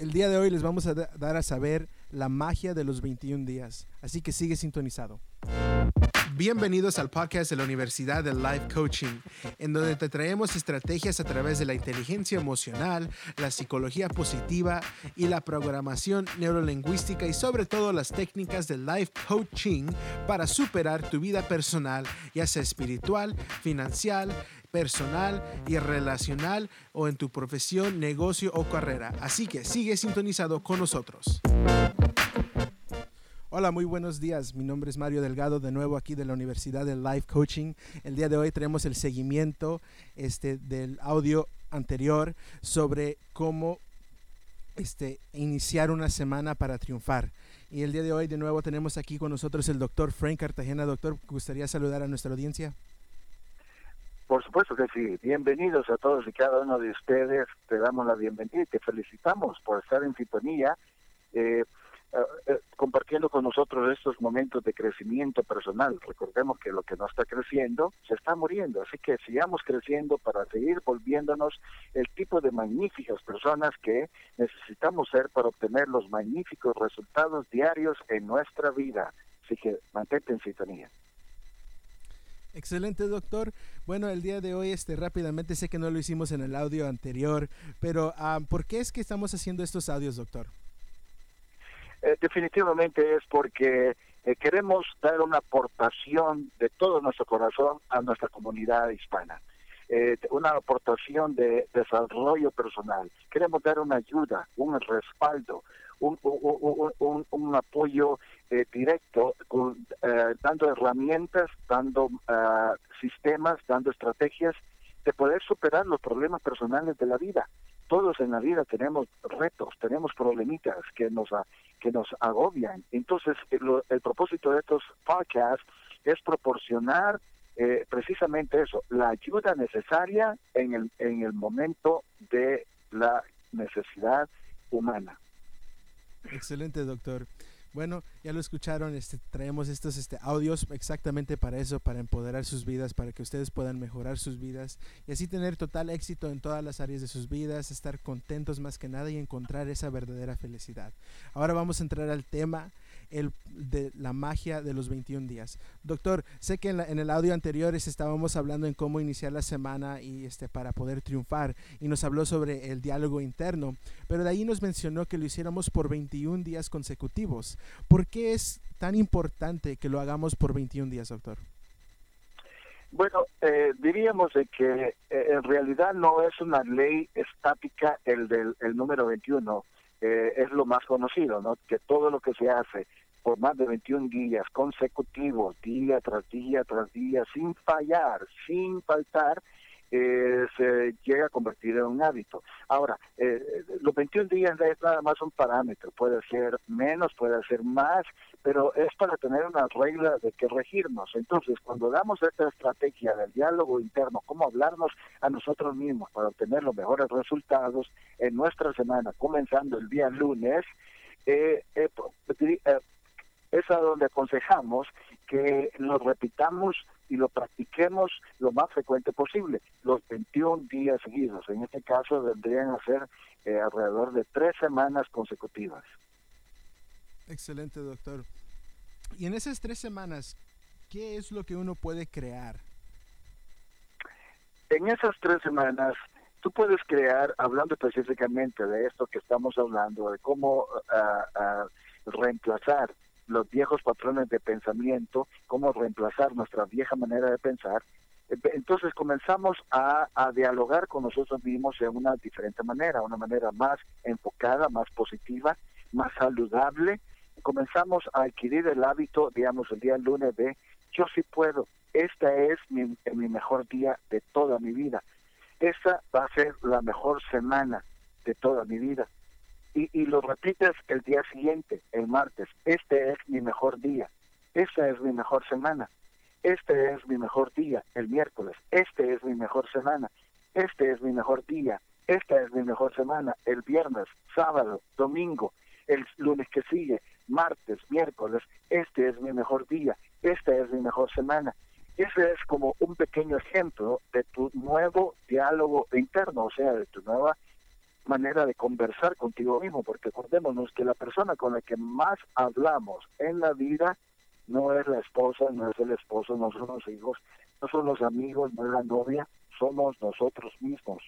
El día de hoy les vamos a dar a saber la magia de los 21 días, así que sigue sintonizado. Bienvenidos al podcast de la Universidad de Life Coaching, en donde te traemos estrategias a través de la inteligencia emocional, la psicología positiva y la programación neurolingüística y sobre todo las técnicas de life coaching para superar tu vida personal, ya sea espiritual, financiera, personal y relacional o en tu profesión, negocio o carrera. Así que sigue sintonizado con nosotros. Hola, muy buenos días. Mi nombre es Mario Delgado, de nuevo aquí de la Universidad de Life Coaching. El día de hoy tenemos el seguimiento este, del audio anterior sobre cómo este, iniciar una semana para triunfar. Y el día de hoy de nuevo tenemos aquí con nosotros el doctor Frank Cartagena. Doctor, ¿gustaría saludar a nuestra audiencia? Por supuesto que sí. Bienvenidos a todos y cada uno de ustedes. Te damos la bienvenida y te felicitamos por estar en sintonía. Eh, eh, compartiendo con nosotros estos momentos de crecimiento personal. Recordemos que lo que no está creciendo se está muriendo, así que sigamos creciendo para seguir volviéndonos el tipo de magníficas personas que necesitamos ser para obtener los magníficos resultados diarios en nuestra vida. Así que mantente en sintonía. Excelente, doctor. Bueno, el día de hoy, este, rápidamente, sé que no lo hicimos en el audio anterior, pero ah, ¿por qué es que estamos haciendo estos audios, doctor? Eh, definitivamente es porque eh, queremos dar una aportación de todo nuestro corazón a nuestra comunidad hispana. Eh, una aportación de desarrollo personal. Queremos dar una ayuda, un respaldo, un, un, apoyo directo, dando herramientas, dando ah, sistemas, dando estrategias de poder superar los problemas personales de la vida todos en la vida tenemos retos, tenemos problemitas que nos, que nos agobian. Entonces, el, propósito de estos podcasts es proporcionar eh, precisamente eso, la ayuda necesaria en el, en el momento de la necesidad humana. Excelente, doctor. Bueno, ya lo escucharon, este, traemos estos este, audios exactamente para eso, para empoderar sus vidas, para que ustedes puedan mejorar sus vidas y así tener total éxito en todas las áreas de sus vidas, estar contentos más que nada y encontrar esa verdadera felicidad. Ahora vamos a entrar al tema el, de la magia de los 21 días. Doctor, sé que en, el audio anterior estábamos hablando en cómo iniciar la semana y este, para poder triunfar y nos habló sobre el diálogo interno, pero de ahí nos mencionó que lo hiciéramos por 21 días consecutivos. ¿Por qué es tan importante que lo hagamos por 21 días, doctor? Bueno, eh, diríamos de que eh, en realidad no es una ley estática el del el número 21, eh, es lo más conocido, ¿no? Que todo lo que se hace por más de 21 días consecutivos, día tras día tras día, sin fallar, sin faltar, eh, se llega a convertir en un hábito. Ahora, eh, los 21 días es nada más un parámetro, puede ser menos, puede ser más, pero es para tener una regla de que regirnos. Entonces, cuando damos esta estrategia del diálogo interno, cómo hablarnos a nosotros mismos para obtener los mejores resultados en nuestra semana, comenzando el día lunes, eh, eh, es a donde aconsejamos que lo repitamos y lo practiquemos lo más frecuente posible, los 21 días seguidos. En este caso vendrían a ser eh, alrededor de tres semanas consecutivas. Excelente, doctor. Y en esas tres semanas, ¿qué es lo que uno puede crear? En esas tres semanas, tú puedes crear, hablando específicamente de esto que estamos hablando, de cómo ah, reemplazar los viejos patrones de pensamiento, cómo reemplazar nuestra vieja manera de pensar. Entonces comenzamos a, dialogar con nosotros mismos de una diferente manera, una manera más enfocada, más positiva, más saludable. Comenzamos a adquirir el hábito, digamos, el día lunes de yo sí puedo, este es mi, mi mejor día de toda mi vida. Esta va a ser la mejor semana de toda mi vida y, y lo repites el día siguiente, el martes. Este es mi mejor día. Esta es mi mejor semana. Este es mi mejor día, el miércoles. Este es mi mejor semana. Este es mi mejor día. Esta es mi mejor semana, el viernes, sábado, domingo, el lunes que sigue, martes, miércoles. Este es mi mejor día. Esta es mi mejor semana. Ese es como un pequeño ejemplo de tu nuevo diálogo interno, o sea, de tu nueva manera de conversar contigo mismo, porque acordémonos que la persona con la que más hablamos en la vida no es la esposa, no es el esposo, no son los hijos, no son los amigos, no es la novia, somos nosotros mismos.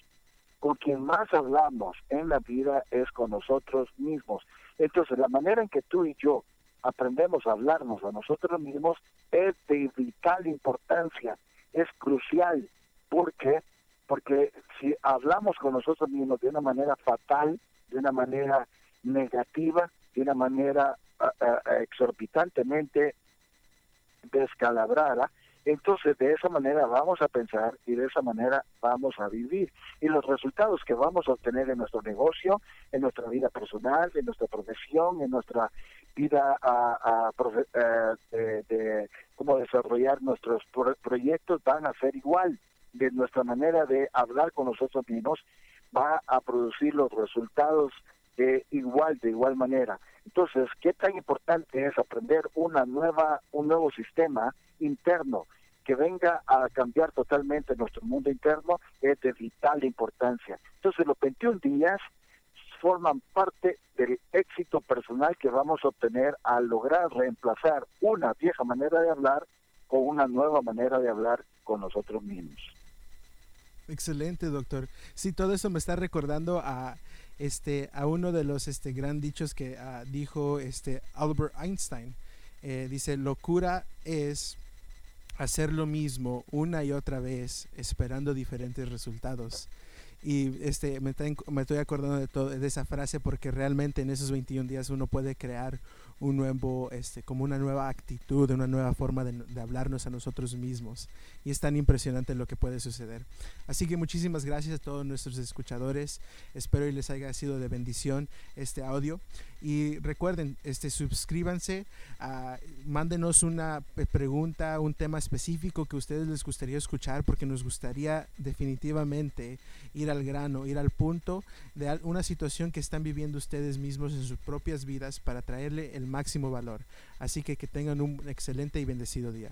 Con quien más hablamos en la vida es con nosotros mismos. Entonces, la manera en que tú y yo aprendemos a hablarnos a nosotros mismos es de vital importancia, es crucial. ¿Por qué? Porque si hablamos con nosotros mismos de una manera fatal, de una manera negativa, de una manera exorbitantemente descalabrada, entonces de esa manera vamos a pensar y de esa manera vamos a vivir. Y los resultados que vamos a obtener en nuestro negocio, en nuestra vida personal, en nuestra profesión, en nuestra vida a, eh, de, cómo desarrollar nuestros proyectos van a ser igual. De nuestra manera de hablar con nosotros mismos va a producir los resultados de igual, de igual manera. Entonces, ¿qué tan importante es aprender una nueva, un nuevo sistema interno que venga a cambiar totalmente nuestro mundo interno? Es de vital importancia. Entonces, los 21 días forman parte del éxito personal que vamos a obtener al lograr reemplazar una vieja manera de hablar con una nueva manera de hablar con nosotros mismos. Excelente, doctor. Sí, todo eso me está recordando a este a uno de los este gran dichos que ah, dijo este Albert Einstein. Eh, dice, locura es hacer lo mismo una y otra vez esperando diferentes resultados. Y este, me, me estoy acordando de, todo, de esa frase porque realmente en esos 21 días uno puede crear un nuevo, este, como una nueva actitud, una nueva forma de, hablarnos a nosotros mismos. Y es tan impresionante lo que puede suceder. Así que muchísimas gracias a todos nuestros escuchadores. Espero y les haya sido de bendición este audio. Y recuerden, este, suscríbanse, uh, mándenos una pregunta, un tema específico que a ustedes les gustaría escuchar, porque nos gustaría definitivamente ir al grano, ir al punto de una situación que están viviendo ustedes mismos en sus propias vidas para traerle el máximo valor. Así que que tengan un excelente y bendecido día.